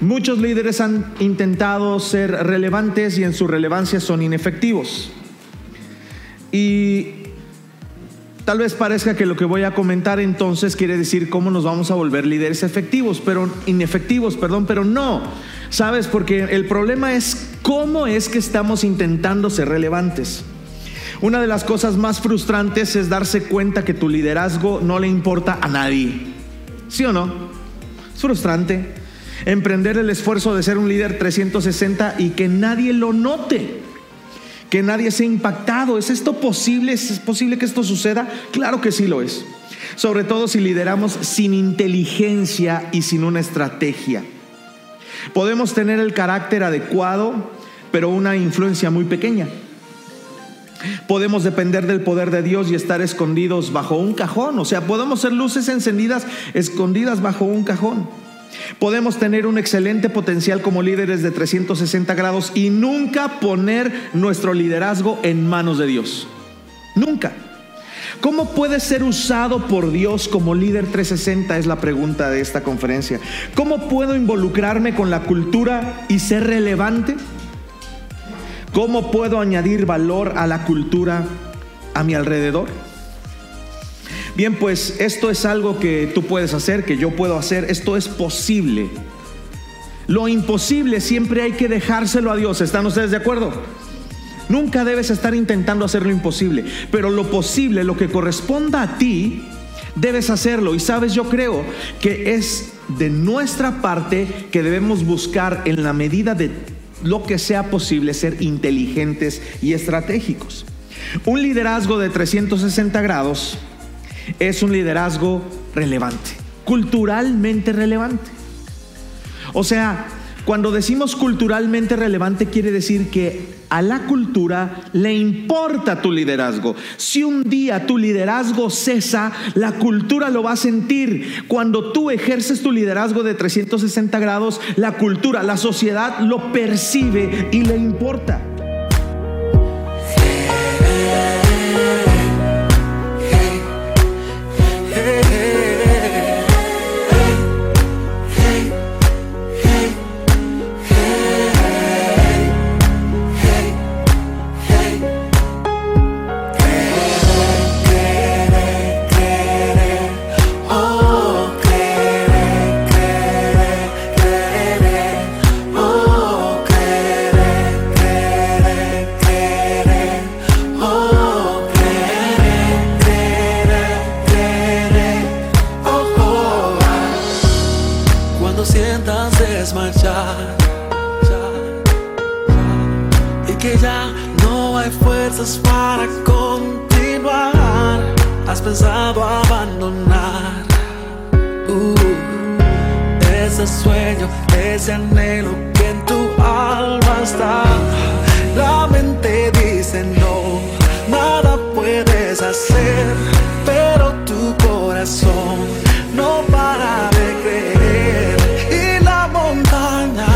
Muchos líderes han intentado ser relevantes y en su relevancia son inefectivos. Y tal vez parezca que lo que voy a comentar entonces quiere decir cómo nos vamos a volver líderes efectivos, pero inefectivos, perdón, pero no. ¿Sabes? Porque el problema es cómo es que estamos intentando ser relevantes. Una de las cosas más frustrantes es darse cuenta que tu liderazgo no le importa a nadie. ¿Sí o no? Es frustrante emprender el esfuerzo de ser un líder 360 y que nadie lo note, que nadie sea impactado. ¿Es esto posible? ¿Es posible que esto suceda? Claro que sí lo es. Sobre todo si lideramos sin inteligencia y sin una estrategia. Podemos tener el carácter adecuado, pero una influencia muy pequeña. Podemos depender del poder de Dios y estar escondidos bajo un cajón. O sea, podemos ser luces encendidas escondidas bajo un cajón. Podemos tener un excelente potencial como líderes de 360 grados y nunca poner nuestro liderazgo en manos de Dios. Nunca. ¿Cómo puede ser usado por Dios como líder 360? Es la pregunta de esta conferencia. ¿Cómo puedo involucrarme con la cultura y ser relevante? ¿Cómo puedo añadir valor a la cultura a mi alrededor? Bien, pues esto es algo que tú puedes hacer, que yo puedo hacer, esto es posible. Lo imposible siempre hay que dejárselo a Dios, ¿están ustedes de acuerdo? Nunca debes estar intentando hacer lo imposible, pero lo posible, lo que corresponda a ti, debes hacerlo. Y sabes, yo creo que es de nuestra parte que debemos buscar en la medida de lo que sea posible ser inteligentes y estratégicos. Un liderazgo de 360 grados es un liderazgo relevante, culturalmente relevante. O sea, cuando decimos culturalmente relevante quiere decir que a la cultura le importa tu liderazgo. Si un día tu liderazgo cesa, la cultura lo va a sentir. Cuando tú ejerces tu liderazgo de 360 grados, la cultura, la sociedad lo percibe y le importa. pensado abandonar. Uh, ese sueño, ese anhelo que en tu alma está. La mente dice no, nada puedes hacer, pero tu corazón no para de creer. Y la montaña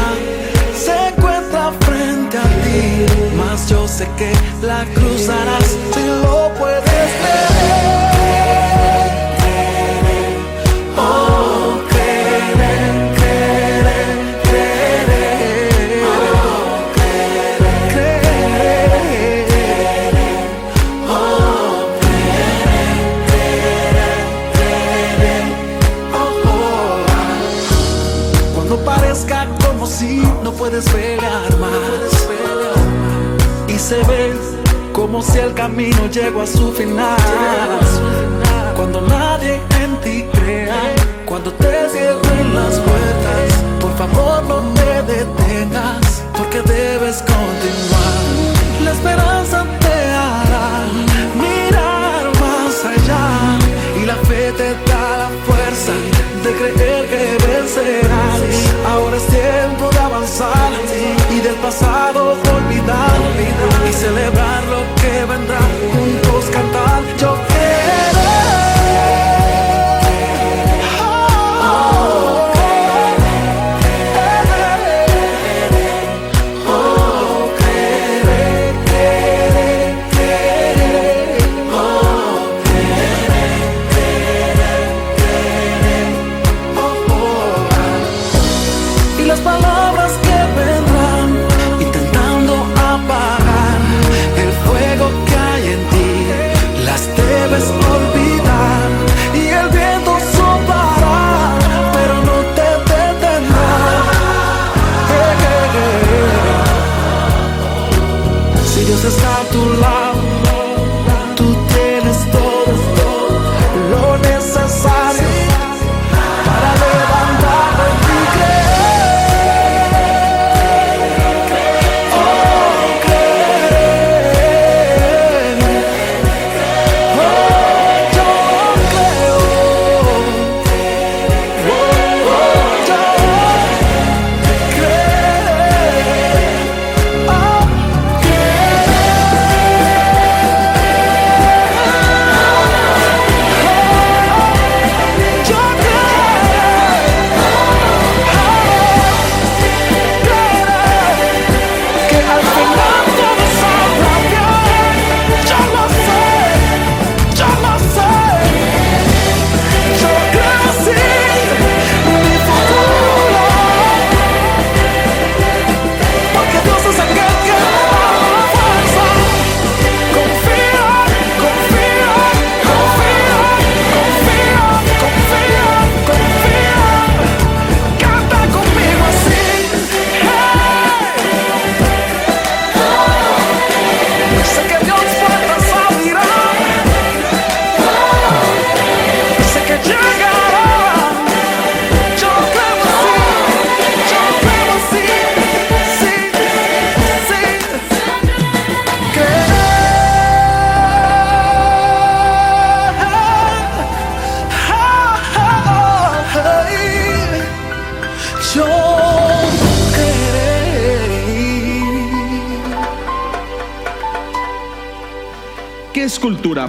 se encuentra frente a ti, mas yo sé que la cruzarás si lo puedes. como si el camino llegó a su final. Cuando nadie en ti crea, cuando te cierren las puertas, por favor no te detengas. Ahora es tiempo de avanzar y del pasado olvidar y celebrar lo que vendrá. Juntos cantar, yo quiero.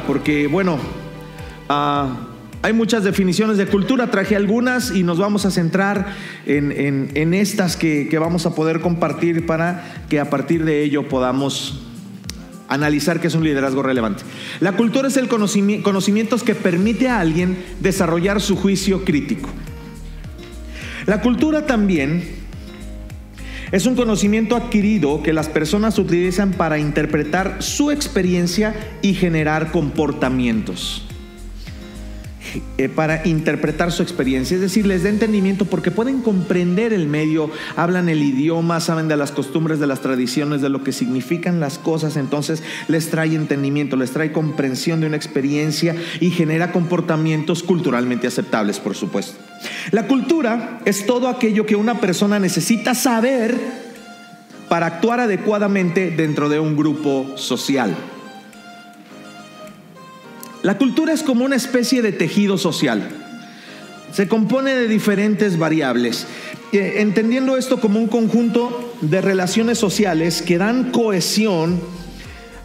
Porque, bueno, ah, hay muchas definiciones de cultura, traje algunas y nos vamos a centrar en, estas que, vamos a poder compartir para que a partir de ello podamos analizar qué es un liderazgo relevante. La cultura es el conocimiento que permite a alguien desarrollar su juicio crítico. La cultura también es un conocimiento adquirido que las personas utilizan para interpretar su experiencia y generar comportamientos. Eh, para interpretar su experiencia, es decir, les da entendimiento porque pueden comprender el medio, hablan el idioma, saben de las costumbres, de las tradiciones, de lo que significan las cosas, entonces les trae entendimiento, les trae comprensión de una experiencia y genera comportamientos culturalmente aceptables, por supuesto. La cultura es todo aquello que una persona necesita saber para actuar adecuadamente dentro de un grupo social. La cultura es como una especie de tejido social. Se compone de diferentes variables, entendiendo esto como un conjunto de relaciones sociales que dan cohesión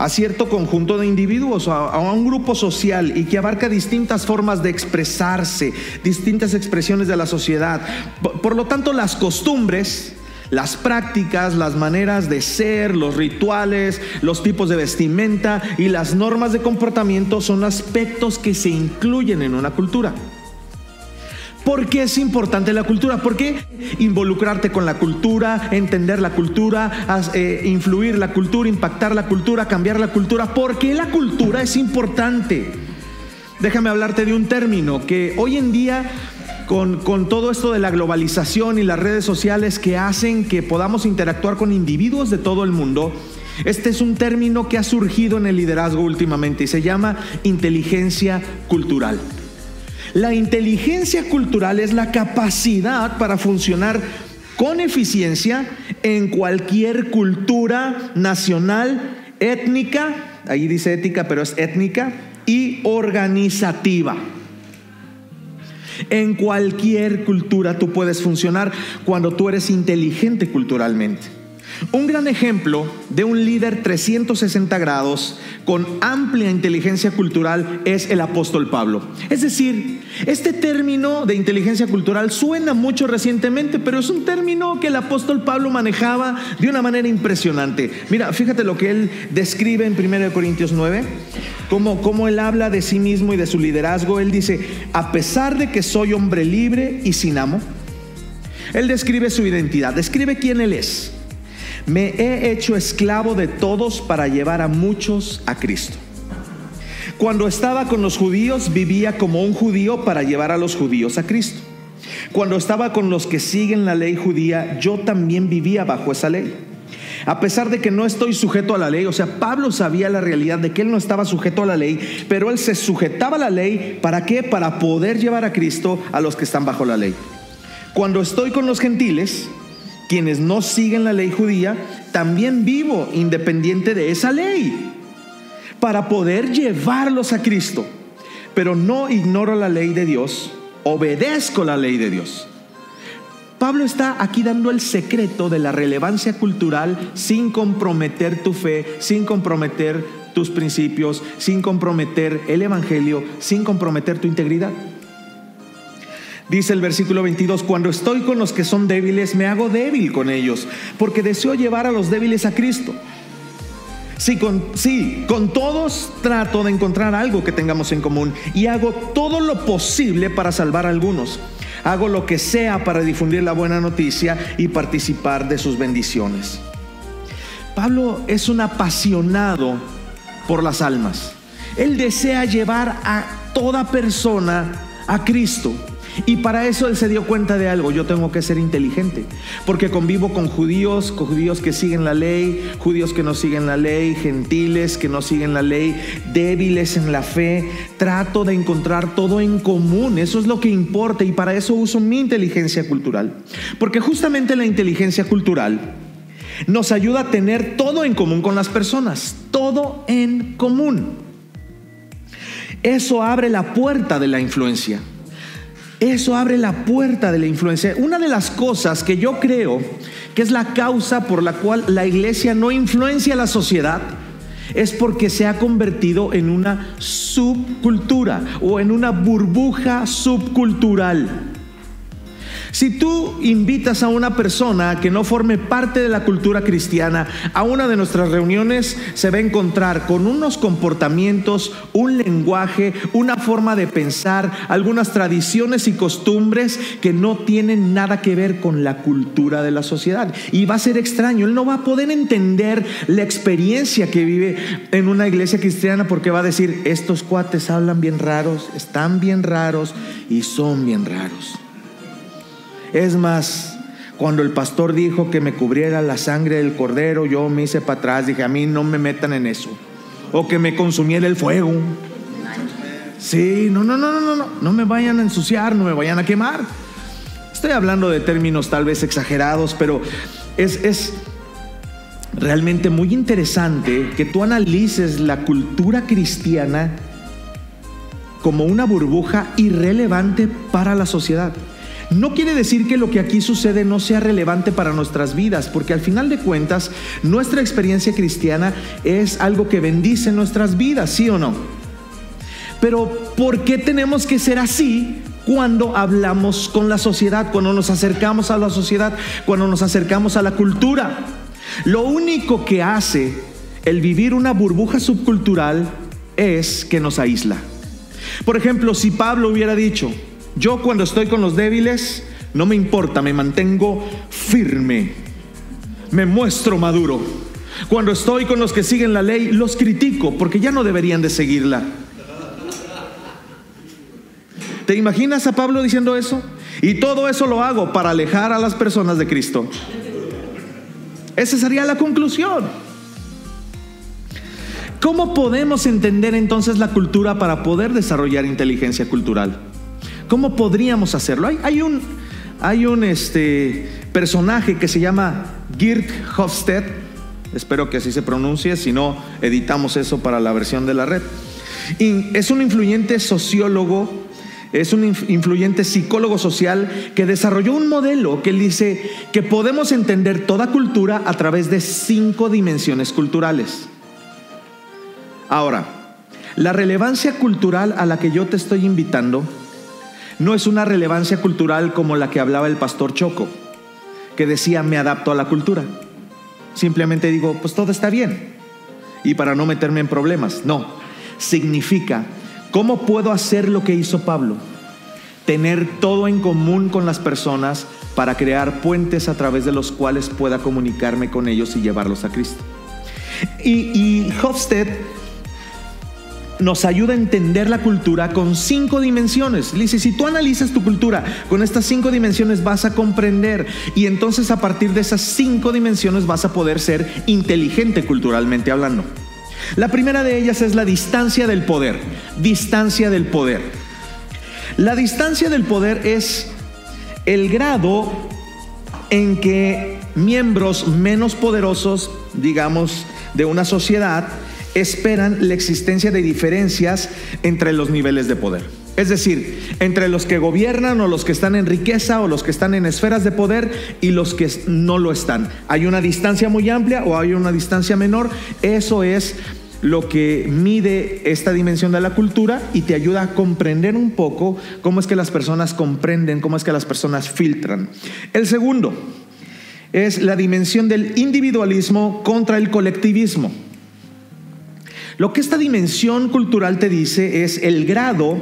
a cierto conjunto de individuos, a, a, un grupo social y que abarca distintas formas de expresarse, distintas expresiones de la sociedad. por lo tanto, las costumbres, las prácticas, las maneras de ser, los rituales, los tipos de vestimenta y las normas de comportamiento son aspectos que se incluyen en una cultura. ¿Por qué es importante la cultura? ¿Por qué involucrarte con la cultura, entender la cultura, eh, influir la cultura, impactar la cultura, cambiar la cultura? ¿Por qué la cultura es importante? Déjame hablarte de un término que hoy en día con, todo esto de la globalización y las redes sociales que hacen que podamos interactuar con individuos de todo el mundo, este es un término que ha surgido en el liderazgo últimamente y se llama inteligencia cultural. La inteligencia cultural es la capacidad para funcionar con eficiencia en cualquier cultura nacional, étnica, ahí dice ética, pero es étnica, y organizativa. En cualquier cultura tú puedes funcionar cuando tú eres inteligente culturalmente. Un gran ejemplo de un líder 360 grados con amplia inteligencia cultural es el apóstol Pablo. Es decir, este término de inteligencia cultural suena mucho recientemente, pero es un término que el apóstol Pablo manejaba de una manera impresionante. Mira, fíjate lo que él describe en 1 Corintios 9, como, como él habla de sí mismo y de su liderazgo. Él dice, a pesar de que soy hombre libre y sin amo, él describe su identidad, describe quién él es. Me he hecho esclavo de todos para llevar a muchos a Cristo. Cuando estaba con los judíos vivía como un judío para llevar a los judíos a Cristo. Cuando estaba con los que siguen la ley judía, yo también vivía bajo esa ley. A pesar de que no estoy sujeto a la ley, o sea, Pablo sabía la realidad de que él no estaba sujeto a la ley, pero él se sujetaba a la ley, ¿para qué? Para poder llevar a Cristo a los que están bajo la ley. Cuando estoy con los gentiles, quienes no siguen la ley judía, también vivo independiente de esa ley para poder llevarlos a Cristo. Pero no ignoro la ley de Dios, obedezco la ley de Dios. Pablo está aquí dando el secreto de la relevancia cultural sin comprometer tu fe, sin comprometer tus principios, sin comprometer el Evangelio, sin comprometer tu integridad. Dice el versículo 22, cuando estoy con los que son débiles, me hago débil con ellos, porque deseo llevar a los débiles a Cristo. Sí con, sí, con todos trato de encontrar algo que tengamos en común y hago todo lo posible para salvar a algunos. Hago lo que sea para difundir la buena noticia y participar de sus bendiciones. Pablo es un apasionado por las almas. Él desea llevar a toda persona a Cristo. Y para eso él se dio cuenta de algo, yo tengo que ser inteligente, porque convivo con judíos, con judíos que siguen la ley, judíos que no siguen la ley, gentiles que no siguen la ley, débiles en la fe, trato de encontrar todo en común, eso es lo que importa y para eso uso mi inteligencia cultural, porque justamente la inteligencia cultural nos ayuda a tener todo en común con las personas, todo en común. Eso abre la puerta de la influencia. Eso abre la puerta de la influencia. Una de las cosas que yo creo que es la causa por la cual la iglesia no influencia a la sociedad es porque se ha convertido en una subcultura o en una burbuja subcultural. Si tú invitas a una persona que no forme parte de la cultura cristiana a una de nuestras reuniones, se va a encontrar con unos comportamientos, un lenguaje, una forma de pensar, algunas tradiciones y costumbres que no tienen nada que ver con la cultura de la sociedad. Y va a ser extraño, él no va a poder entender la experiencia que vive en una iglesia cristiana porque va a decir, estos cuates hablan bien raros, están bien raros y son bien raros. Es más, cuando el pastor dijo que me cubriera la sangre del cordero, yo me hice para atrás, dije, a mí no me metan en eso. O que me consumiera el fuego. Sí, no, no, no, no, no, no, no me vayan a ensuciar, no me vayan a quemar. Estoy hablando de términos tal vez exagerados, pero es, es realmente muy interesante que tú analices la cultura cristiana como una burbuja irrelevante para la sociedad. No quiere decir que lo que aquí sucede no sea relevante para nuestras vidas, porque al final de cuentas nuestra experiencia cristiana es algo que bendice nuestras vidas, ¿sí o no? Pero ¿por qué tenemos que ser así cuando hablamos con la sociedad, cuando nos acercamos a la sociedad, cuando nos acercamos a la cultura? Lo único que hace el vivir una burbuja subcultural es que nos aísla. Por ejemplo, si Pablo hubiera dicho, yo cuando estoy con los débiles, no me importa, me mantengo firme, me muestro maduro. Cuando estoy con los que siguen la ley, los critico porque ya no deberían de seguirla. ¿Te imaginas a Pablo diciendo eso? Y todo eso lo hago para alejar a las personas de Cristo. Esa sería la conclusión. ¿Cómo podemos entender entonces la cultura para poder desarrollar inteligencia cultural? ¿Cómo podríamos hacerlo? Hay, un, hay un este, personaje que se llama Geert Hofstede, espero que así se pronuncie, si no, editamos eso para la versión de la red. Y es un influyente sociólogo, es un influyente psicólogo social que desarrolló un modelo que dice que podemos entender toda cultura a través de cinco dimensiones culturales. Ahora, la relevancia cultural a la que yo te estoy invitando no es una relevancia cultural como la que hablaba el pastor Choco, que decía me adapto a la cultura. Simplemente digo, pues todo está bien. Y para no meterme en problemas, no. Significa, ¿cómo puedo hacer lo que hizo Pablo? Tener todo en común con las personas para crear puentes a través de los cuales pueda comunicarme con ellos y llevarlos a Cristo. Y, Hofstede nos ayuda a entender la cultura con cinco dimensiones. Dice, si tú analizas tu cultura con estas cinco dimensiones vas a comprender y entonces a partir de esas cinco dimensiones vas a poder ser inteligente culturalmente hablando. La primera de ellas es la distancia del poder. Distancia del poder. La distancia del poder es el grado en que miembros menos poderosos, digamos, de una sociedad, esperan la existencia de diferencias entre los niveles de poder. Es decir, entre los que gobiernan o los que están en riqueza o los que están en esferas de poder y los que no lo están. Hay una distancia muy amplia o hay una distancia menor. Eso es lo que mide esta dimensión de la cultura y te ayuda a comprender un poco cómo es que las personas comprenden, cómo es que las personas filtran. El segundo es la dimensión del individualismo contra el colectivismo. Lo que esta dimensión cultural te dice es el grado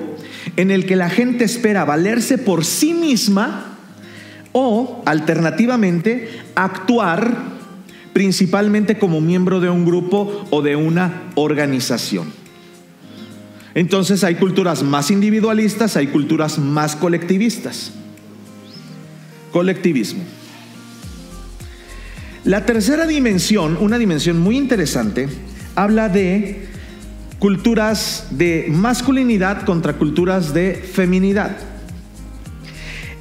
en el que la gente espera valerse por sí misma o, alternativamente, actuar principalmente como miembro de un grupo o de una organización. Entonces hay culturas más individualistas, hay culturas más colectivistas. Colectivismo. La tercera dimensión, una dimensión muy interesante, habla de culturas de masculinidad contra culturas de feminidad.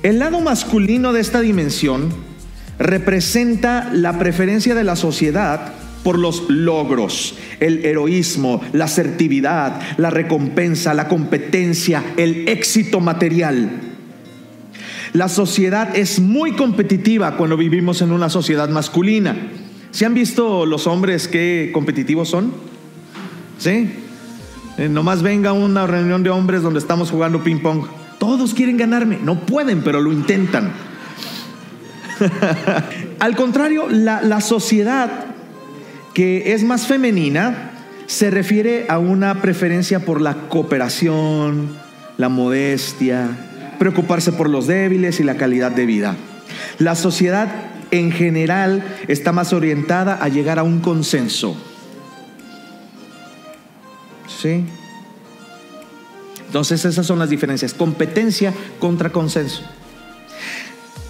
El lado masculino de esta dimensión representa la preferencia de la sociedad por los logros, el heroísmo, la asertividad, la recompensa, la competencia, el éxito material. La sociedad es muy competitiva cuando vivimos en una sociedad masculina. ¿Se han visto los hombres qué competitivos son? ¿Sí? Eh, nomás venga una reunión de hombres donde estamos jugando ping pong. Todos quieren ganarme. No pueden, pero lo intentan. Al contrario, la, la sociedad que es más femenina se refiere a una preferencia por la cooperación, la modestia, preocuparse por los débiles y la calidad de vida. La sociedad en general está más orientada a llegar a un consenso. ¿Sí? Entonces esas son las diferencias. Competencia contra consenso.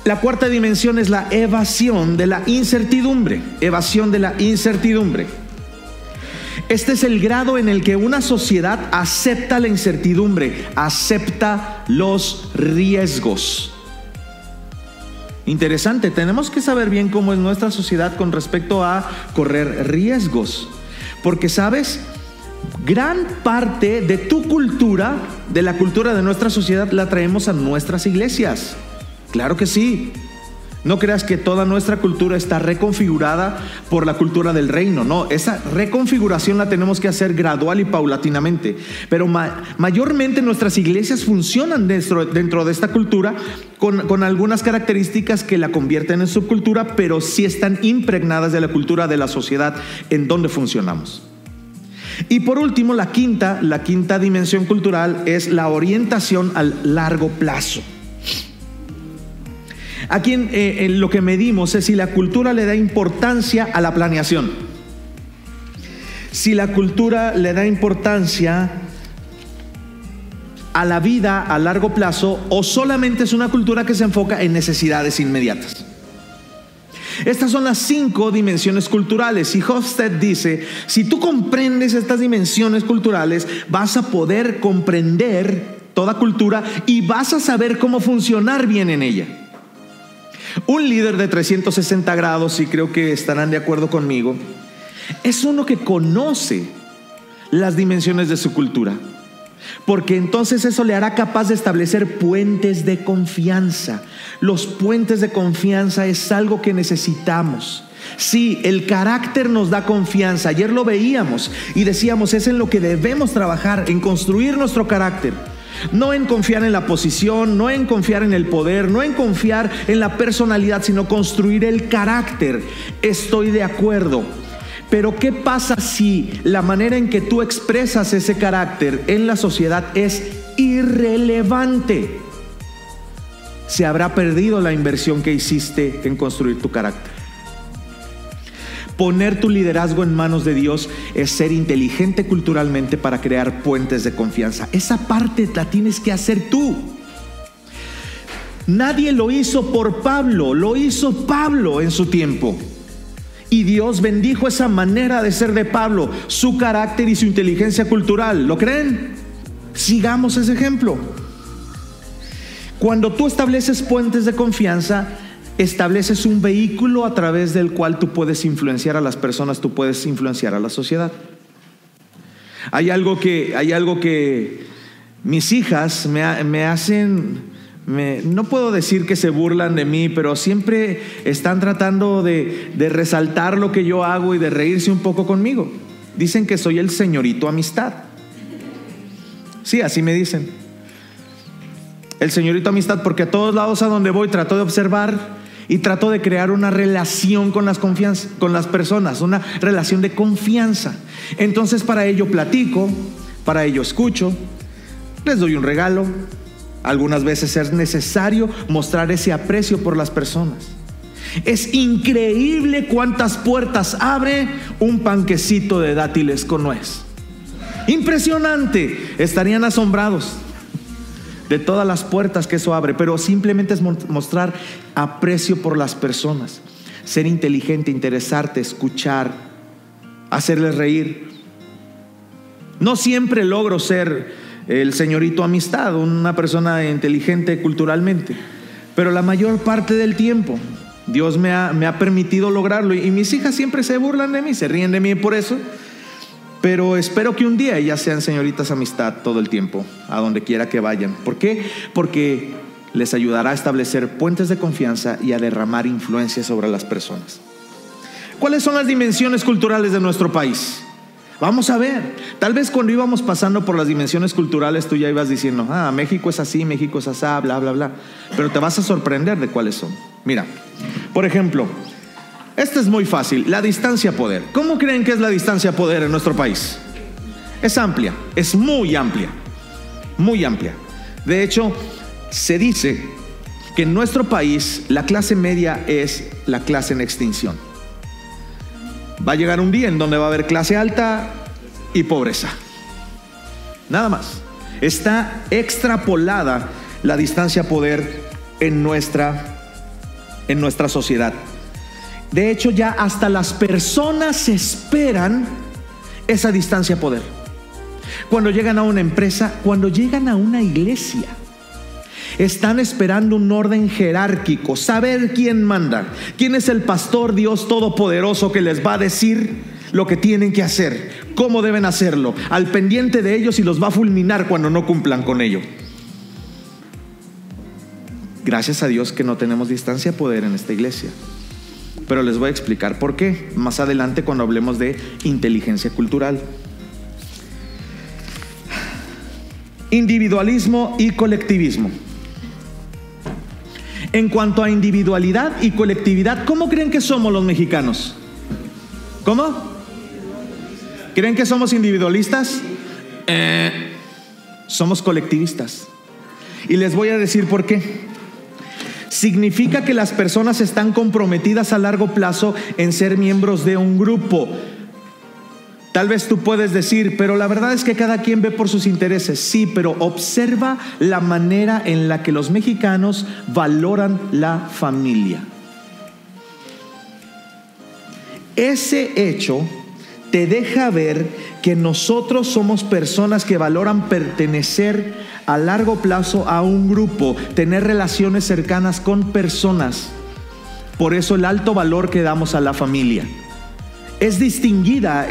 La cuarta dimensión es la evasión de la incertidumbre. Evasión de la incertidumbre. Este es el grado en el que una sociedad acepta la incertidumbre, acepta los riesgos. Interesante, tenemos que saber bien cómo es nuestra sociedad con respecto a correr riesgos. Porque, ¿sabes? Gran parte de tu cultura, de la cultura de nuestra sociedad, la traemos a nuestras iglesias. Claro que sí. No creas que toda nuestra cultura está reconfigurada por la cultura del reino. No, esa reconfiguración la tenemos que hacer gradual y paulatinamente. Pero mayormente nuestras iglesias funcionan dentro, dentro de esta cultura con, con, algunas características que la convierten en subcultura, pero sí están impregnadas de la cultura de la sociedad en donde funcionamos. Y por último, la quinta, la quinta dimensión cultural es la orientación al largo plazo. Aquí eh, en, lo que medimos es si la cultura le da importancia a la planeación. Si la cultura le da importancia a la vida a largo plazo o solamente es una cultura que se enfoca en necesidades inmediatas. Estas son las cinco dimensiones culturales y Hofstede dice, si tú comprendes estas dimensiones culturales, vas a poder comprender toda cultura y vas a saber cómo funcionar bien en ella. Un líder de 360 grados, y creo que estarán de acuerdo conmigo, es uno que conoce las dimensiones de su cultura. Porque entonces eso le hará capaz de establecer puentes de confianza. Los puentes de confianza es algo que necesitamos. Sí, el carácter nos da confianza. Ayer lo veíamos y decíamos, es en lo que debemos trabajar, en construir nuestro carácter. No en confiar en la posición, no en confiar en el poder, no en confiar en la personalidad, sino construir el carácter. Estoy de acuerdo. Pero ¿qué pasa si la manera en que tú expresas ese carácter en la sociedad es irrelevante? Se habrá perdido la inversión que hiciste en construir tu carácter. Poner tu liderazgo en manos de Dios es ser inteligente culturalmente para crear puentes de confianza. Esa parte la tienes que hacer tú. Nadie lo hizo por Pablo, lo hizo Pablo en su tiempo. Y Dios bendijo esa manera de ser de Pablo, su carácter y su inteligencia cultural. ¿Lo creen? Sigamos ese ejemplo. Cuando tú estableces puentes de confianza, estableces un vehículo a través del cual tú puedes influenciar a las personas, tú puedes influenciar a la sociedad. Hay algo que, hay algo que mis hijas me, me hacen, me, no puedo decir que se burlan de mí, pero siempre están tratando de, resaltar lo que yo hago y de reírse un poco conmigo. Dicen que soy el señorito amistad. Sí, así me dicen. El señorito amistad, porque a todos lados a donde voy trato de observar y trato de crear una relación con las personas, una relación de confianza. Entonces para ello platico, para ello escucho, les doy un regalo. Algunas veces es necesario mostrar ese aprecio por las personas. Es increíble cuántas puertas abre un panquecito de dátiles con nuez. Impresionante. Estarían asombrados de todas las puertas que eso abre, pero simplemente es mostrar aprecio por las personas, ser inteligente, interesarte, escuchar, hacerles reír. No siempre logro ser el señorito amistad, una persona inteligente culturalmente, pero la mayor parte del tiempo Dios me ha, me ha permitido lograrlo y mis hijas siempre se burlan de mí, se ríen de mí por eso pero espero que un día ellas sean señoritas amistad todo el tiempo, a donde quiera que vayan. ¿Por qué? Porque les ayudará a establecer puentes de confianza y a derramar influencia sobre las personas. ¿Cuáles son las dimensiones culturales de nuestro país? Vamos a ver. Tal vez cuando íbamos pasando por las dimensiones culturales tú ya ibas diciendo, ah, México es así, México es así, bla, bla, bla. Pero te vas a sorprender de cuáles son. Mira, por ejemplo, este es muy fácil, la distancia poder. ¿Cómo creen que es la distancia poder en nuestro país? Es amplia, es muy amplia, muy amplia. De hecho, se dice que en nuestro país la clase media es la clase en extinción. Va a llegar un día en donde va a haber clase alta y pobreza. Nada más. Está extrapolada la distancia poder en nuestra, en nuestra sociedad. De hecho, ya hasta las personas esperan esa distancia poder. Cuando llegan a una empresa, cuando llegan a una iglesia, están esperando un orden jerárquico, saber quién manda, quién es el pastor Dios Todopoderoso que les va a decir lo que tienen que hacer, cómo deben hacerlo, al pendiente de ellos y los va a fulminar cuando no cumplan con ello. Gracias a Dios que no tenemos distancia poder en esta iglesia. Pero les voy a explicar por qué más adelante cuando hablemos de inteligencia cultural. Individualismo y colectivismo. En cuanto a individualidad y colectividad, ¿cómo creen que somos los mexicanos? ¿Cómo? ¿Creen que somos individualistas? Eh, somos colectivistas. Y les voy a decir por qué significa que las personas están comprometidas a largo plazo en ser miembros de un grupo. Tal vez tú puedes decir, pero la verdad es que cada quien ve por sus intereses. Sí, pero observa la manera en la que los mexicanos valoran la familia. Ese hecho te deja ver que nosotros somos personas que valoran pertenecer a largo plazo a un grupo, tener relaciones cercanas con personas. Por eso el alto valor que damos a la familia. Es distinguida,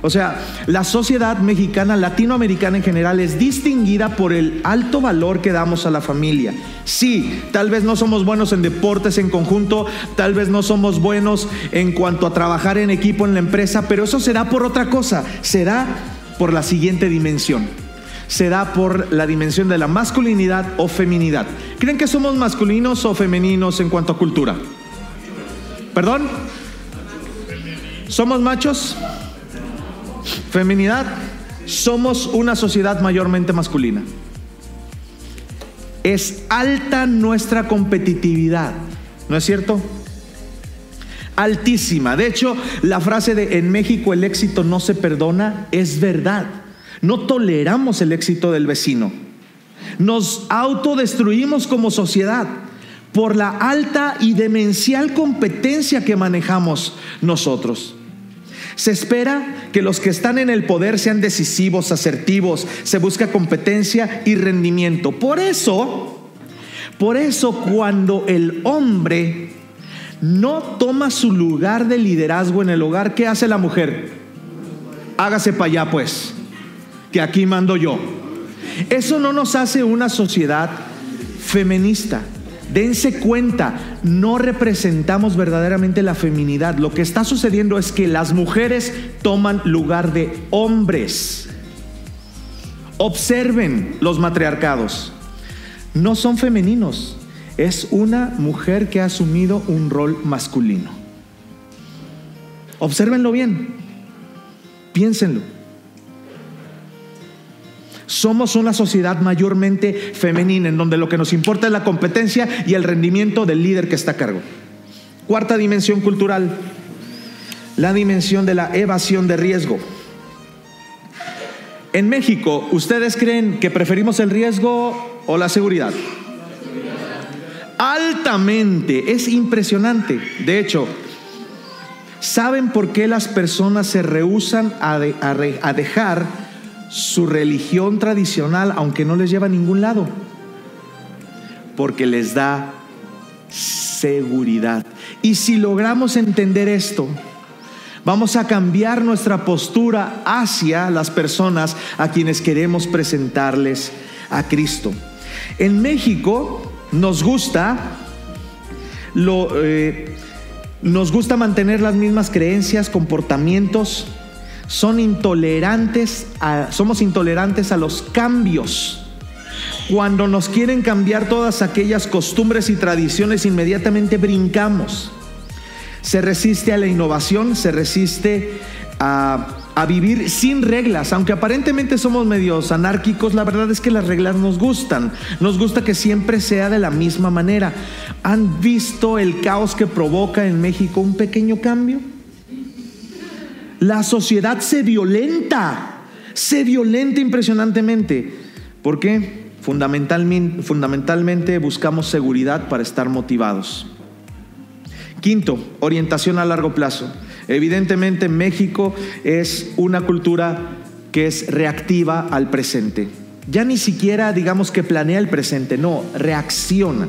o sea, la sociedad mexicana, latinoamericana en general, es distinguida por el alto valor que damos a la familia. Sí, tal vez no somos buenos en deportes en conjunto, tal vez no somos buenos en cuanto a trabajar en equipo en la empresa, pero eso será por otra cosa, será por la siguiente dimensión se da por la dimensión de la masculinidad o feminidad. ¿Creen que somos masculinos o femeninos en cuanto a cultura? ¿Perdón? ¿Somos machos? ¿Feminidad? Somos una sociedad mayormente masculina. Es alta nuestra competitividad, ¿no es cierto? Altísima. De hecho, la frase de en México el éxito no se perdona es verdad. No toleramos el éxito del vecino. Nos autodestruimos como sociedad por la alta y demencial competencia que manejamos nosotros. Se espera que los que están en el poder sean decisivos, asertivos, se busca competencia y rendimiento. Por eso, por eso cuando el hombre no toma su lugar de liderazgo en el hogar, ¿qué hace la mujer? Hágase para allá pues que aquí mando yo. Eso no nos hace una sociedad feminista. Dense cuenta, no representamos verdaderamente la feminidad. Lo que está sucediendo es que las mujeres toman lugar de hombres. Observen los matriarcados. No son femeninos. Es una mujer que ha asumido un rol masculino. Obsérvenlo bien. Piénsenlo. Somos una sociedad mayormente femenina en donde lo que nos importa es la competencia y el rendimiento del líder que está a cargo. Cuarta dimensión cultural, la dimensión de la evasión de riesgo. En México, ¿ustedes creen que preferimos el riesgo o la seguridad? Altamente, es impresionante. De hecho, ¿saben por qué las personas se rehusan a, a dejar su religión tradicional, aunque no les lleva a ningún lado, porque les da seguridad. Y si logramos entender esto, vamos a cambiar nuestra postura hacia las personas a quienes queremos presentarles a Cristo. En México nos gusta lo, eh, nos gusta mantener las mismas creencias, comportamientos, son intolerantes somos intolerantes a los cambios. Cuando nos quieren cambiar todas aquellas costumbres y tradiciones, inmediatamente brincamos. Se resiste a la innovación, se resiste a, a, vivir sin reglas. Aunque aparentemente somos medios anárquicos, la verdad es que las reglas nos gustan. Nos gusta que siempre sea de la misma manera. ¿Han visto el caos que provoca en México un pequeño cambio? La sociedad se violenta, se violenta impresionantemente. ¿Por qué? Fundamentalmente, fundamentalmente buscamos seguridad para estar motivados. Quinto, orientación a largo plazo. Evidentemente México es una cultura que es reactiva al presente. Ya ni siquiera digamos que planea el presente, no, reacciona.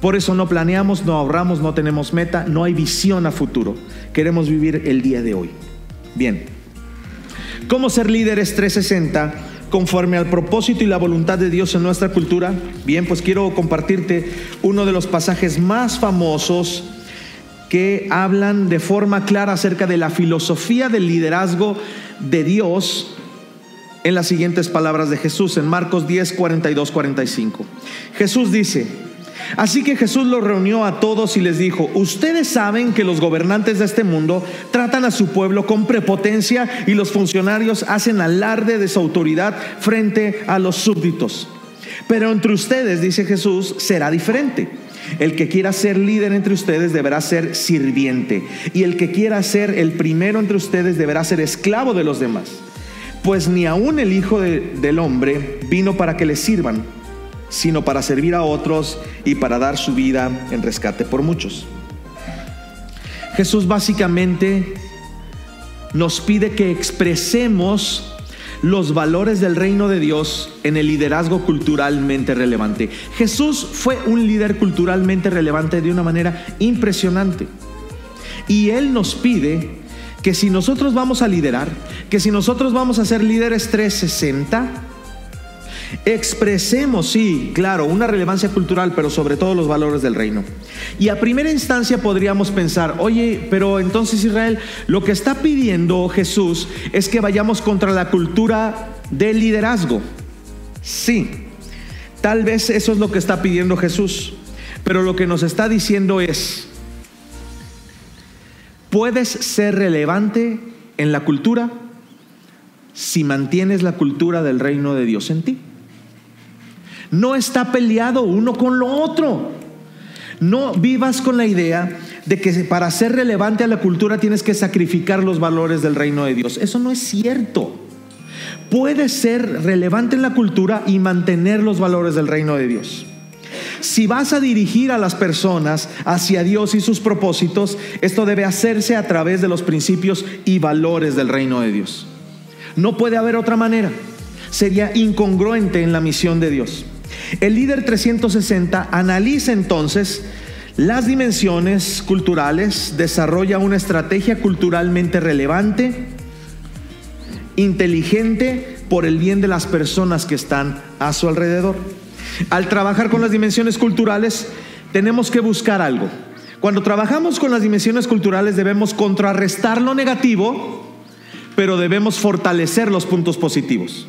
Por eso no planeamos, no ahorramos, no tenemos meta, no hay visión a futuro. Queremos vivir el día de hoy. Bien. ¿Cómo ser líderes 360 conforme al propósito y la voluntad de Dios en nuestra cultura? Bien, pues quiero compartirte uno de los pasajes más famosos que hablan de forma clara acerca de la filosofía del liderazgo de Dios en las siguientes palabras de Jesús en Marcos 10, 42, 45. Jesús dice, Así que Jesús los reunió a todos y les dijo, ustedes saben que los gobernantes de este mundo tratan a su pueblo con prepotencia y los funcionarios hacen alarde de su autoridad frente a los súbditos. Pero entre ustedes, dice Jesús, será diferente. El que quiera ser líder entre ustedes deberá ser sirviente. Y el que quiera ser el primero entre ustedes deberá ser esclavo de los demás. Pues ni aun el Hijo del Hombre vino para que le sirvan sino para servir a otros y para dar su vida en rescate por muchos. Jesús básicamente nos pide que expresemos los valores del reino de Dios en el liderazgo culturalmente relevante. Jesús fue un líder culturalmente relevante de una manera impresionante. Y Él nos pide que si nosotros vamos a liderar, que si nosotros vamos a ser líderes 360, Expresemos, sí, claro, una relevancia cultural, pero sobre todo los valores del reino. Y a primera instancia podríamos pensar, oye, pero entonces Israel, lo que está pidiendo Jesús es que vayamos contra la cultura del liderazgo. Sí, tal vez eso es lo que está pidiendo Jesús, pero lo que nos está diciendo es, puedes ser relevante en la cultura si mantienes la cultura del reino de Dios en ti. No está peleado uno con lo otro. No vivas con la idea de que para ser relevante a la cultura tienes que sacrificar los valores del reino de Dios. Eso no es cierto. Puedes ser relevante en la cultura y mantener los valores del reino de Dios. Si vas a dirigir a las personas hacia Dios y sus propósitos, esto debe hacerse a través de los principios y valores del reino de Dios. No puede haber otra manera. Sería incongruente en la misión de Dios. El líder 360 analiza entonces las dimensiones culturales, desarrolla una estrategia culturalmente relevante, inteligente por el bien de las personas que están a su alrededor. Al trabajar con las dimensiones culturales, tenemos que buscar algo. Cuando trabajamos con las dimensiones culturales debemos contrarrestar lo negativo, pero debemos fortalecer los puntos positivos.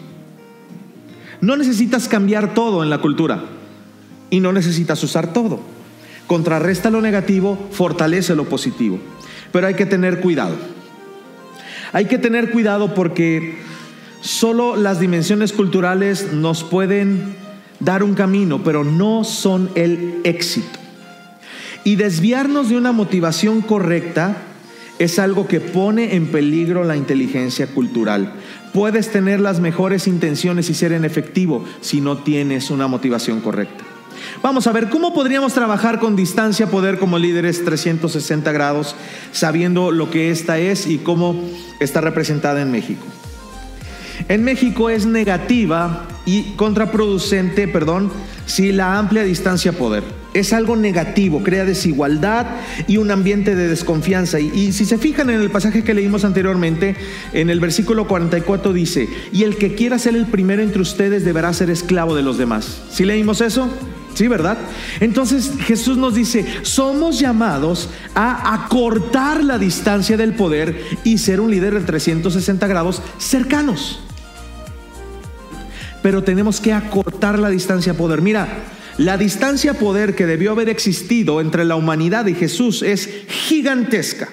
No necesitas cambiar todo en la cultura y no necesitas usar todo. Contrarresta lo negativo, fortalece lo positivo. Pero hay que tener cuidado. Hay que tener cuidado porque solo las dimensiones culturales nos pueden dar un camino, pero no son el éxito. Y desviarnos de una motivación correcta es algo que pone en peligro la inteligencia cultural. Puedes tener las mejores intenciones y ser en efectivo si no tienes una motivación correcta. Vamos a ver cómo podríamos trabajar con distancia poder como líderes 360 grados, sabiendo lo que esta es y cómo está representada en México. En México es negativa y contraproducente, perdón, si la amplia distancia poder es algo negativo, crea desigualdad y un ambiente de desconfianza. Y, si se fijan en el pasaje que leímos anteriormente, en el versículo 44 dice, y el que quiera ser el primero entre ustedes deberá ser esclavo de los demás. ¿Sí leímos eso? Sí, ¿verdad? Entonces Jesús nos dice, somos llamados a acortar la distancia del poder y ser un líder de 360 grados cercanos. Pero tenemos que acortar la distancia poder. Mira, la distancia poder que debió haber existido entre la humanidad y Jesús es gigantesca,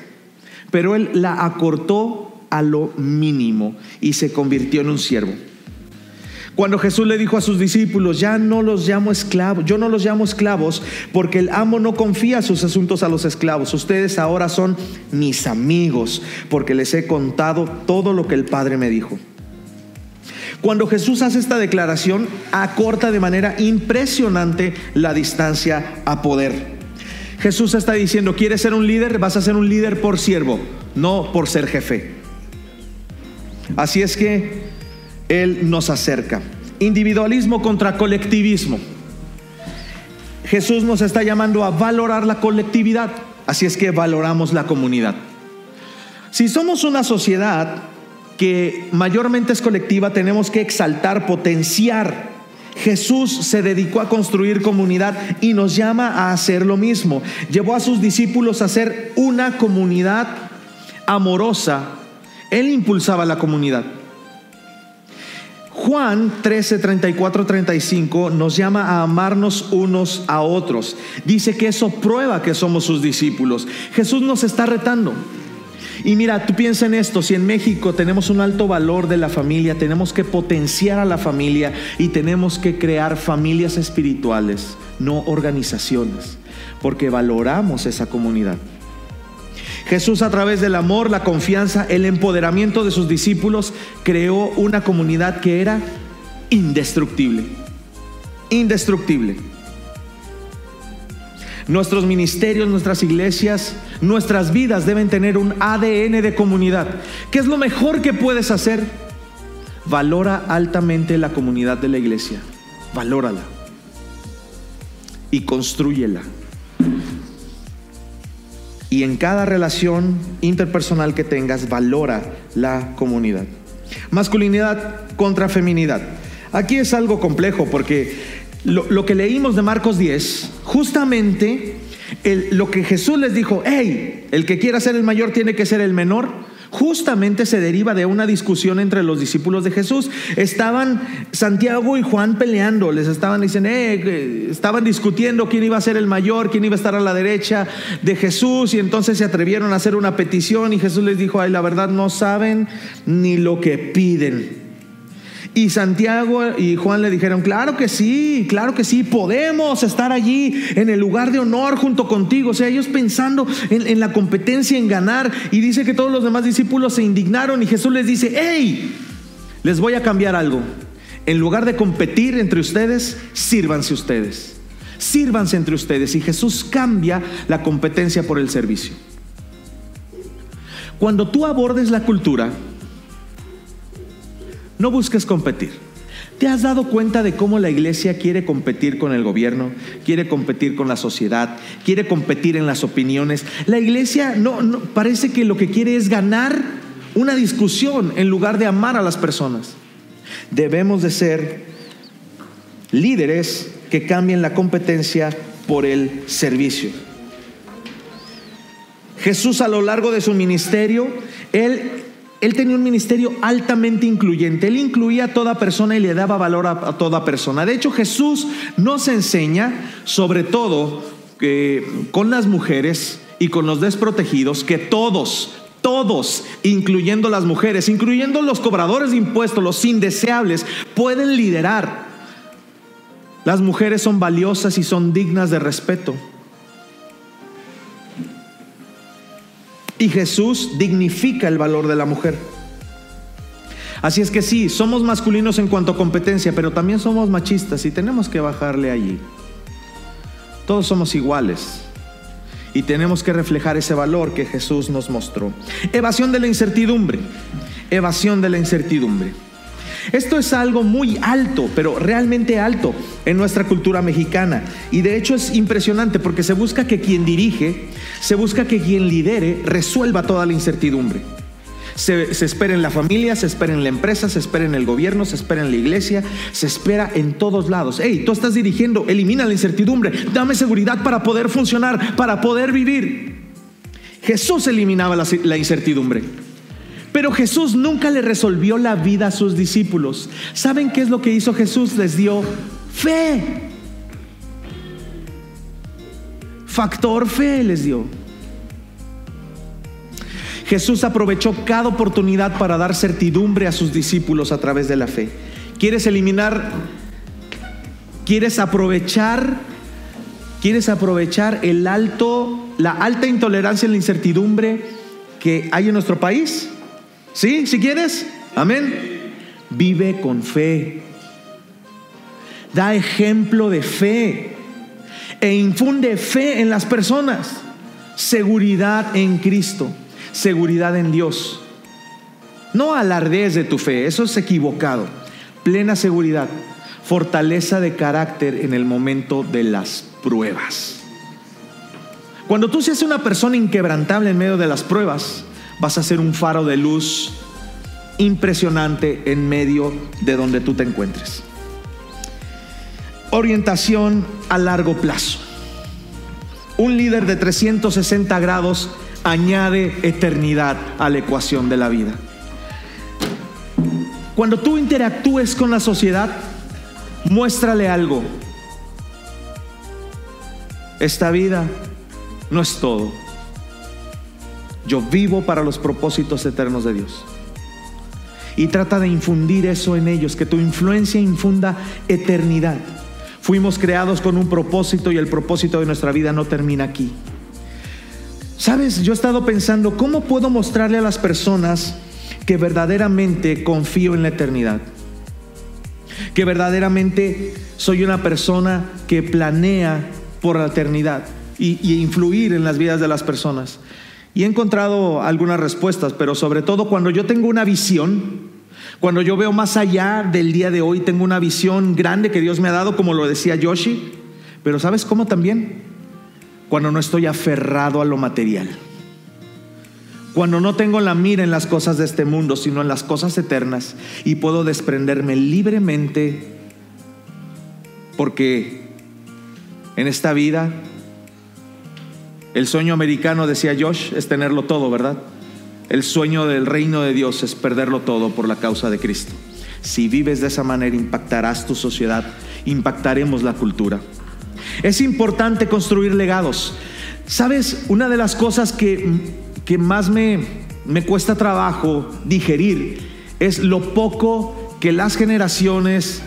pero Él la acortó a lo mínimo y se convirtió en un siervo. Cuando Jesús le dijo a sus discípulos, ya no los llamo esclavos, yo no los llamo esclavos porque el amo no confía sus asuntos a los esclavos. Ustedes ahora son mis amigos porque les he contado todo lo que el Padre me dijo. Cuando Jesús hace esta declaración, acorta de manera impresionante la distancia a poder. Jesús está diciendo, ¿quieres ser un líder? Vas a ser un líder por siervo, no por ser jefe. Así es que Él nos acerca. Individualismo contra colectivismo. Jesús nos está llamando a valorar la colectividad, así es que valoramos la comunidad. Si somos una sociedad que mayormente es colectiva, tenemos que exaltar, potenciar. Jesús se dedicó a construir comunidad y nos llama a hacer lo mismo. Llevó a sus discípulos a ser una comunidad amorosa. Él impulsaba la comunidad. Juan 13, 34, 35 nos llama a amarnos unos a otros. Dice que eso prueba que somos sus discípulos. Jesús nos está retando. Y mira, tú piensa en esto, si en México tenemos un alto valor de la familia, tenemos que potenciar a la familia y tenemos que crear familias espirituales, no organizaciones, porque valoramos esa comunidad. Jesús a través del amor, la confianza, el empoderamiento de sus discípulos creó una comunidad que era indestructible. Indestructible. Nuestros ministerios, nuestras iglesias, nuestras vidas deben tener un ADN de comunidad. ¿Qué es lo mejor que puedes hacer? Valora altamente la comunidad de la iglesia. Valórala. Y construyela. Y en cada relación interpersonal que tengas, valora la comunidad. Masculinidad contra feminidad. Aquí es algo complejo porque lo, que leímos de Marcos 10, justamente lo que Jesús les dijo, hey, el que quiera ser el mayor tiene que ser el menor justamente se deriva de una discusión entre los discípulos de Jesús. Estaban Santiago y Juan peleando, les estaban diciendo, eh, estaban discutiendo quién iba a ser el mayor, quién iba a estar a la derecha de Jesús y entonces se atrevieron a hacer una petición y Jesús les dijo, ay, la verdad no saben ni lo que piden. Y Santiago y Juan le dijeron, claro que sí, claro que sí, podemos estar allí en el lugar de honor junto contigo. O sea, ellos pensando en, la competencia, en ganar. Y dice que todos los demás discípulos se indignaron y Jesús les dice, hey, les voy a cambiar algo. En lugar de competir entre ustedes, sírvanse ustedes. Sírvanse entre ustedes. Y Jesús cambia la competencia por el servicio. Cuando tú abordes la cultura, no busques competir. ¿Te has dado cuenta de cómo la iglesia quiere competir con el gobierno, quiere competir con la sociedad, quiere competir en las opiniones? La iglesia no, parece que lo que quiere es ganar una discusión en lugar de amar a las personas. Debemos de ser líderes que cambien la competencia por el servicio. Jesús a lo largo de su ministerio, él él tenía un ministerio altamente incluyente. Él incluía a toda persona y le daba valor a, toda persona. De hecho, Jesús nos enseña, sobre todo con las mujeres y con los desprotegidos, que todos, todos, incluyendo las mujeres, incluyendo los cobradores de impuestos, los indeseables, pueden liderar. Las mujeres son valiosas y son dignas de respeto. Y Jesús dignifica el valor de la mujer. Así es que sí, somos masculinos en cuanto a competencia, pero también somos machistas y tenemos que bajarle allí. Todos somos iguales y tenemos que reflejar ese valor que Jesús nos mostró. Evasión de la incertidumbre. Evasión de la incertidumbre. Esto es algo muy alto, pero realmente alto en nuestra cultura mexicana. Y de hecho es impresionante porque se busca que quien dirige, se busca que quien lidere resuelva toda la incertidumbre. Se, espera en la familia, se espera en la empresa, se espera en el gobierno, se espera en la iglesia, se espera en todos lados. Hey, tú estás dirigiendo, elimina la incertidumbre, dame seguridad para poder funcionar, para poder vivir. Jesús eliminaba la incertidumbre. Pero Jesús nunca le resolvió la vida a sus discípulos. ¿Saben qué es lo que hizo Jesús? Les dio fe. Factor fe les dio. Jesús aprovechó cada oportunidad para dar certidumbre a sus discípulos a través de la fe. ¿Quieres eliminar? ¿Quieres aprovechar? ¿Quieres aprovechar el alto, la alta intolerancia y la incertidumbre que hay en nuestro país? ¿Sí? ¿Si quieres? Amén. Vive con fe. Da ejemplo de fe. E infunde fe en las personas. Seguridad en Cristo. Seguridad en Dios. No alardees de tu fe. Eso es equivocado. Plena seguridad. Fortaleza de carácter en el momento de las pruebas. Cuando tú seas una persona inquebrantable en medio de las pruebas, vas a ser un faro de luz impresionante en medio de donde tú te encuentres. Orientación a largo plazo. Un líder de 360 grados añade eternidad a la ecuación de la vida. Cuando tú interactúes con la sociedad, muéstrale algo. Esta vida no es todo yo vivo para los propósitos eternos de Dios. Y trata de infundir eso en ellos, que tu influencia infunda eternidad. Fuimos creados con un propósito y el propósito de nuestra vida no termina aquí. Sabes, yo he estado pensando, ¿cómo puedo mostrarle a las personas que verdaderamente confío en la eternidad? Que verdaderamente soy una persona que planea por la eternidad y, y influir en las vidas de las personas. Y he encontrado algunas respuestas, pero sobre todo cuando yo tengo una visión, cuando yo veo más allá del día de hoy, tengo una visión grande que Dios me ha dado, como lo decía Yoshi, pero ¿sabes cómo también? Cuando no estoy aferrado a lo material. Cuando no tengo la mira en las cosas de este mundo, sino en las cosas eternas y puedo desprenderme libremente porque en esta vida el sueño americano, decía Josh, es tenerlo todo, ¿verdad? El sueño del reino de Dios es perderlo todo por la causa de Cristo. Si vives de esa manera, impactarás tu sociedad, impactaremos la cultura. Es importante construir legados. ¿Sabes? Una de las cosas que, que más me, me cuesta trabajo digerir es lo poco que las generaciones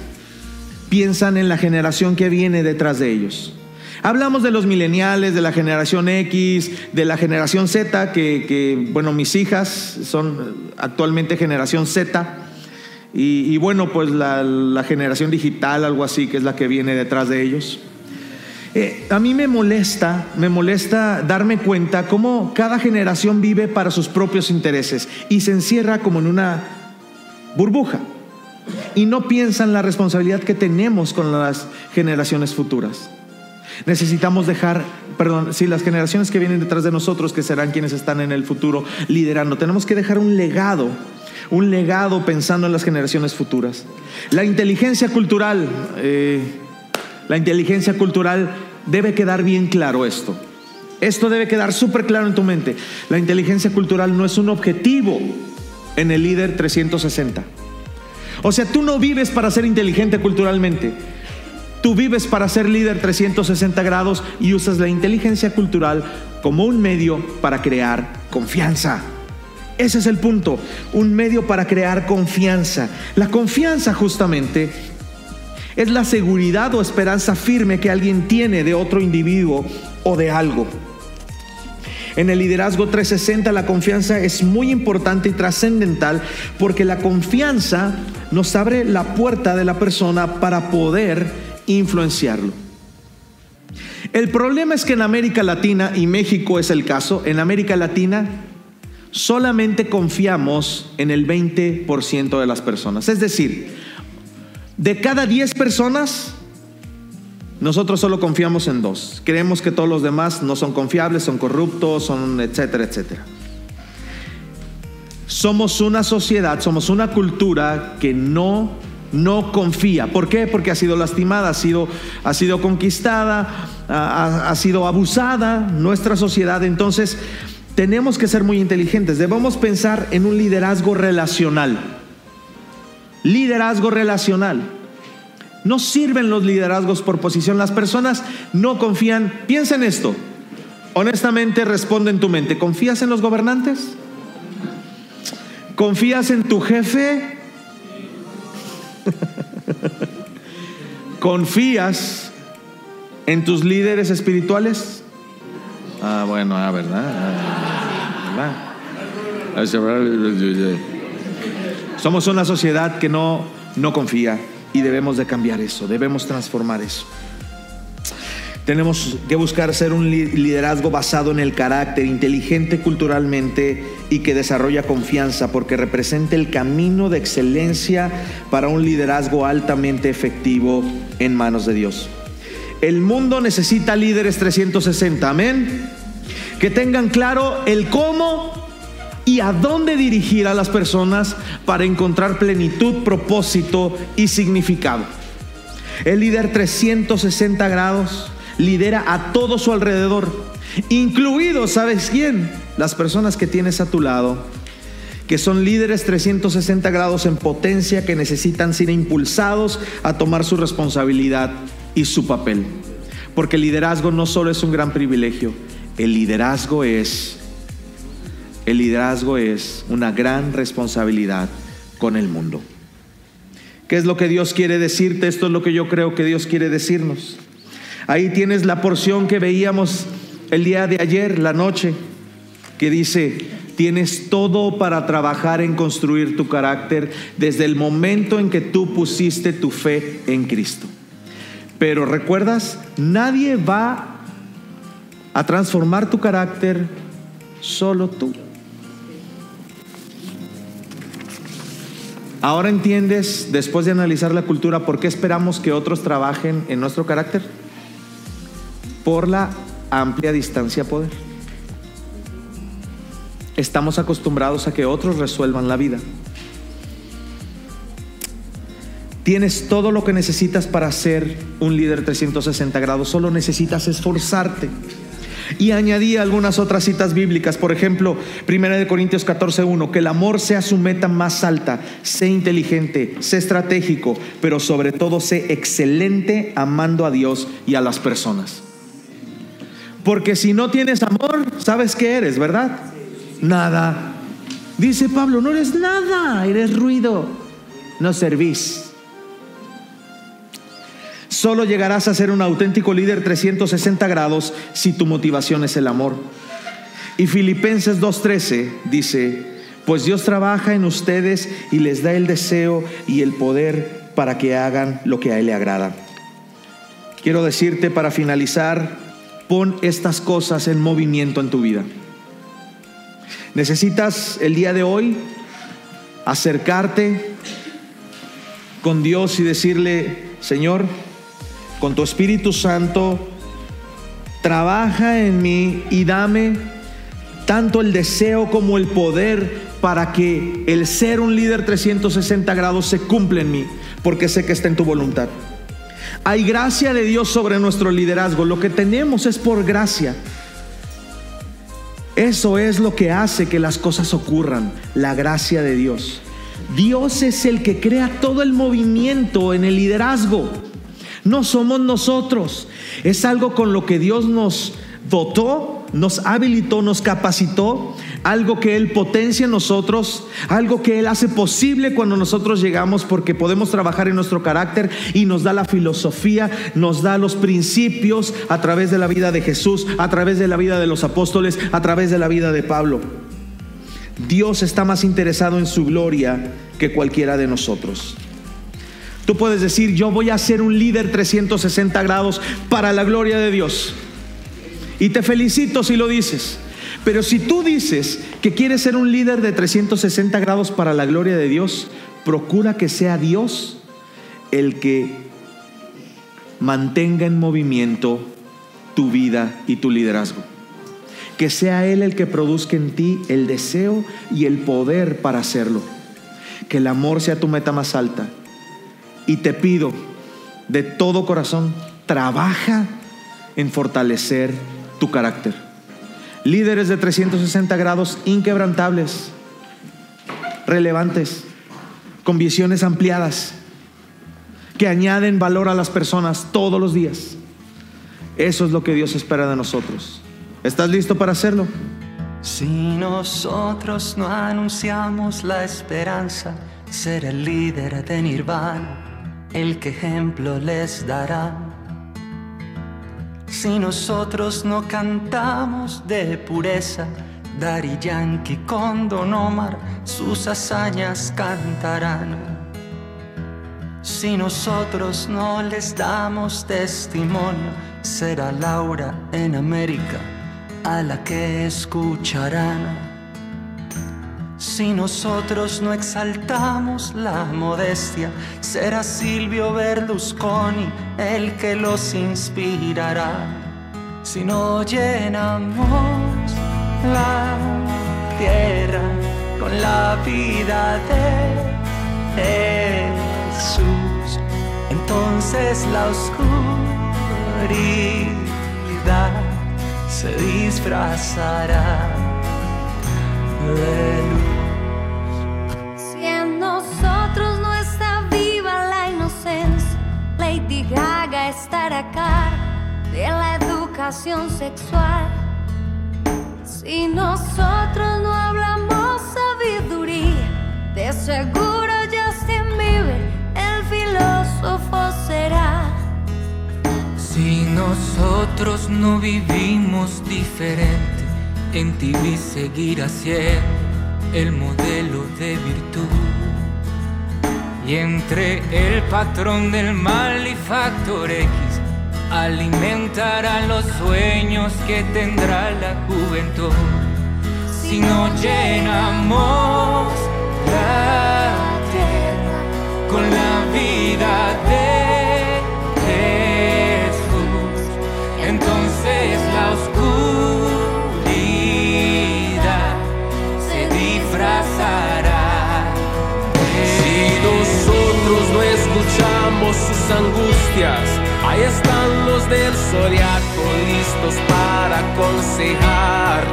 piensan en la generación que viene detrás de ellos. Hablamos de los mileniales, de la generación X, de la generación Z, que, bueno, mis hijas son actualmente generación Z. Y, bueno, pues la, generación digital, algo así, que es la que viene detrás de ellos. Eh, a mí me molesta, me molesta darme cuenta cómo cada generación vive para sus propios intereses y se encierra como en una burbuja y no piensa en la responsabilidad que tenemos con las generaciones futuras. Necesitamos dejar, perdón, si las generaciones que vienen detrás de nosotros, que serán quienes están en el futuro liderando, tenemos que dejar un legado, un legado pensando en las generaciones futuras. La inteligencia cultural, eh, la inteligencia cultural debe quedar bien claro esto. Esto debe quedar súper claro en tu mente. La inteligencia cultural no es un objetivo en el líder 360. O sea, tú no vives para ser inteligente culturalmente. Tú vives para ser líder 360 grados y usas la inteligencia cultural como un medio para crear confianza. Ese es el punto, un medio para crear confianza. La confianza justamente es la seguridad o esperanza firme que alguien tiene de otro individuo o de algo. En el liderazgo 360 la confianza es muy importante y trascendental porque la confianza nos abre la puerta de la persona para poder influenciarlo. El problema es que en América Latina, y México es el caso, en América Latina solamente confiamos en el 20% de las personas. Es decir, de cada 10 personas, nosotros solo confiamos en dos. Creemos que todos los demás no son confiables, son corruptos, son etcétera, etcétera. somos una sociedad, somos una cultura que no, no confía. ¿Por qué? Porque ha sido lastimada, ha sido, ha sido conquistada, ha, ha sido abusada nuestra sociedad. Entonces, tenemos que ser muy inteligentes. Debemos pensar en un liderazgo relacional. Liderazgo relacional. No sirven los liderazgos por posición. Las personas no confían. Piensa en esto. Honestamente responde en tu mente. ¿Confías en los gobernantes? ¿Confías en tu jefe? ¿Confías en tus líderes espirituales? Ah, bueno, ah, ¿verdad? Ah, Somos una sociedad que no, no confía y debemos de cambiar eso, debemos transformar eso. Tenemos que buscar ser un liderazgo basado en el carácter, inteligente culturalmente y que desarrolla confianza porque representa el camino de excelencia para un liderazgo altamente efectivo en manos de Dios. El mundo necesita líderes 360, amén. Que tengan claro el cómo y a dónde dirigir a las personas para encontrar plenitud, propósito y significado. El líder 360 grados lidera a todo su alrededor, incluido, ¿sabes quién? Las personas que tienes a tu lado, que son líderes 360 grados en potencia, que necesitan ser impulsados a tomar su responsabilidad y su papel. Porque el liderazgo no solo es un gran privilegio, el liderazgo es el liderazgo es una gran responsabilidad con el mundo. ¿Qué es lo que Dios quiere decirte? Esto es lo que yo creo que Dios quiere decirnos. Ahí tienes la porción que veíamos el día de ayer, la noche, que dice, tienes todo para trabajar en construir tu carácter desde el momento en que tú pusiste tu fe en Cristo. Pero recuerdas, nadie va a transformar tu carácter, solo tú. Ahora entiendes, después de analizar la cultura, por qué esperamos que otros trabajen en nuestro carácter por la amplia distancia poder. Estamos acostumbrados a que otros resuelvan la vida. Tienes todo lo que necesitas para ser un líder 360 grados, solo necesitas esforzarte. Y añadí algunas otras citas bíblicas, por ejemplo, 1 Corintios 14:1, que el amor sea su meta más alta, sé inteligente, sé estratégico, pero sobre todo sé excelente amando a Dios y a las personas. Porque si no tienes amor, ¿sabes qué eres, verdad? Nada. Dice Pablo, no eres nada, eres ruido, no servís. Solo llegarás a ser un auténtico líder 360 grados si tu motivación es el amor. Y Filipenses 2.13 dice, pues Dios trabaja en ustedes y les da el deseo y el poder para que hagan lo que a Él le agrada. Quiero decirte para finalizar, Pon estas cosas en movimiento en tu vida. Necesitas el día de hoy acercarte con Dios y decirle, Señor, con tu Espíritu Santo, trabaja en mí y dame tanto el deseo como el poder para que el ser un líder 360 grados se cumpla en mí, porque sé que está en tu voluntad. Hay gracia de Dios sobre nuestro liderazgo. Lo que tenemos es por gracia. Eso es lo que hace que las cosas ocurran, la gracia de Dios. Dios es el que crea todo el movimiento en el liderazgo. No somos nosotros. Es algo con lo que Dios nos dotó, nos habilitó, nos capacitó algo que Él potencia en nosotros, algo que Él hace posible cuando nosotros llegamos porque podemos trabajar en nuestro carácter y nos da la filosofía, nos da los principios a través de la vida de Jesús, a través de la vida de los apóstoles, a través de la vida de Pablo. Dios está más interesado en su gloria que cualquiera de nosotros. Tú puedes decir, yo voy a ser un líder 360 grados para la gloria de Dios. Y te felicito si lo dices. Pero si tú dices que quieres ser un líder de 360 grados para la gloria de Dios, procura que sea Dios el que mantenga en movimiento tu vida y tu liderazgo. que sea Él el que produzca en ti el deseo y el poder para hacerlo. Que el amor sea tu meta más alta. Y te pido de todo corazón, trabaja en fortalecer tu carácter. Líderes de 360 grados inquebrantables, relevantes, con visiones ampliadas, que añaden valor a las personas todos los días. Eso es lo que Dios espera de nosotros. ¿Estás listo para hacerlo? Si nosotros no anunciamos la esperanza, ser el líder de Nirvana, el que ejemplo les dará. Si nosotros no cantamos de pureza, Dari Yankee con Don Omar sus hazañas cantarán. Si nosotros no les damos testimonio, será Laura en América a la que escucharán. Si nosotros no exaltamos la modestia, será Silvio Berlusconi el que los inspirará. Si no llenamos la tierra con la vida de Jesús, entonces la oscuridad se disfrazará de luz. Gaga estará acá de la educación sexual. Si nosotros no hablamos sabiduría, de seguro Justin Bieber, el filósofo será. Si nosotros no vivimos diferente, en ti vi seguir siendo el modelo de virtud. Y entre el patrón del mal y factor X, alimentará los sueños que tendrá la juventud. Si no llenamos la tierra con la vida de Jesús, entonces sus angustias, ahí están los del zodiaco listos para aconsejar.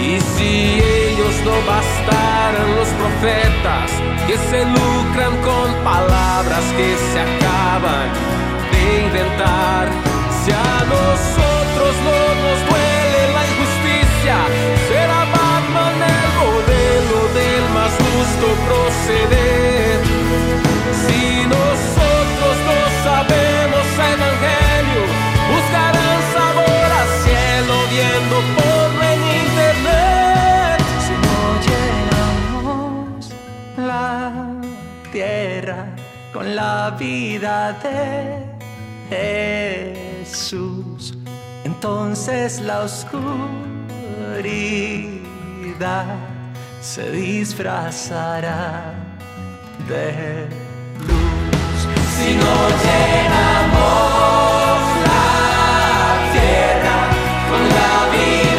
Y si ellos no bastaran los profetas que se lucran con palabras que se acaban de inventar, si a nosotros no nos duele la injusticia, será Batman el modelo del más justo proceder. Con la vida de Jesús, entonces la oscuridad se disfrazará de luz. Si no llenamos la tierra con la vida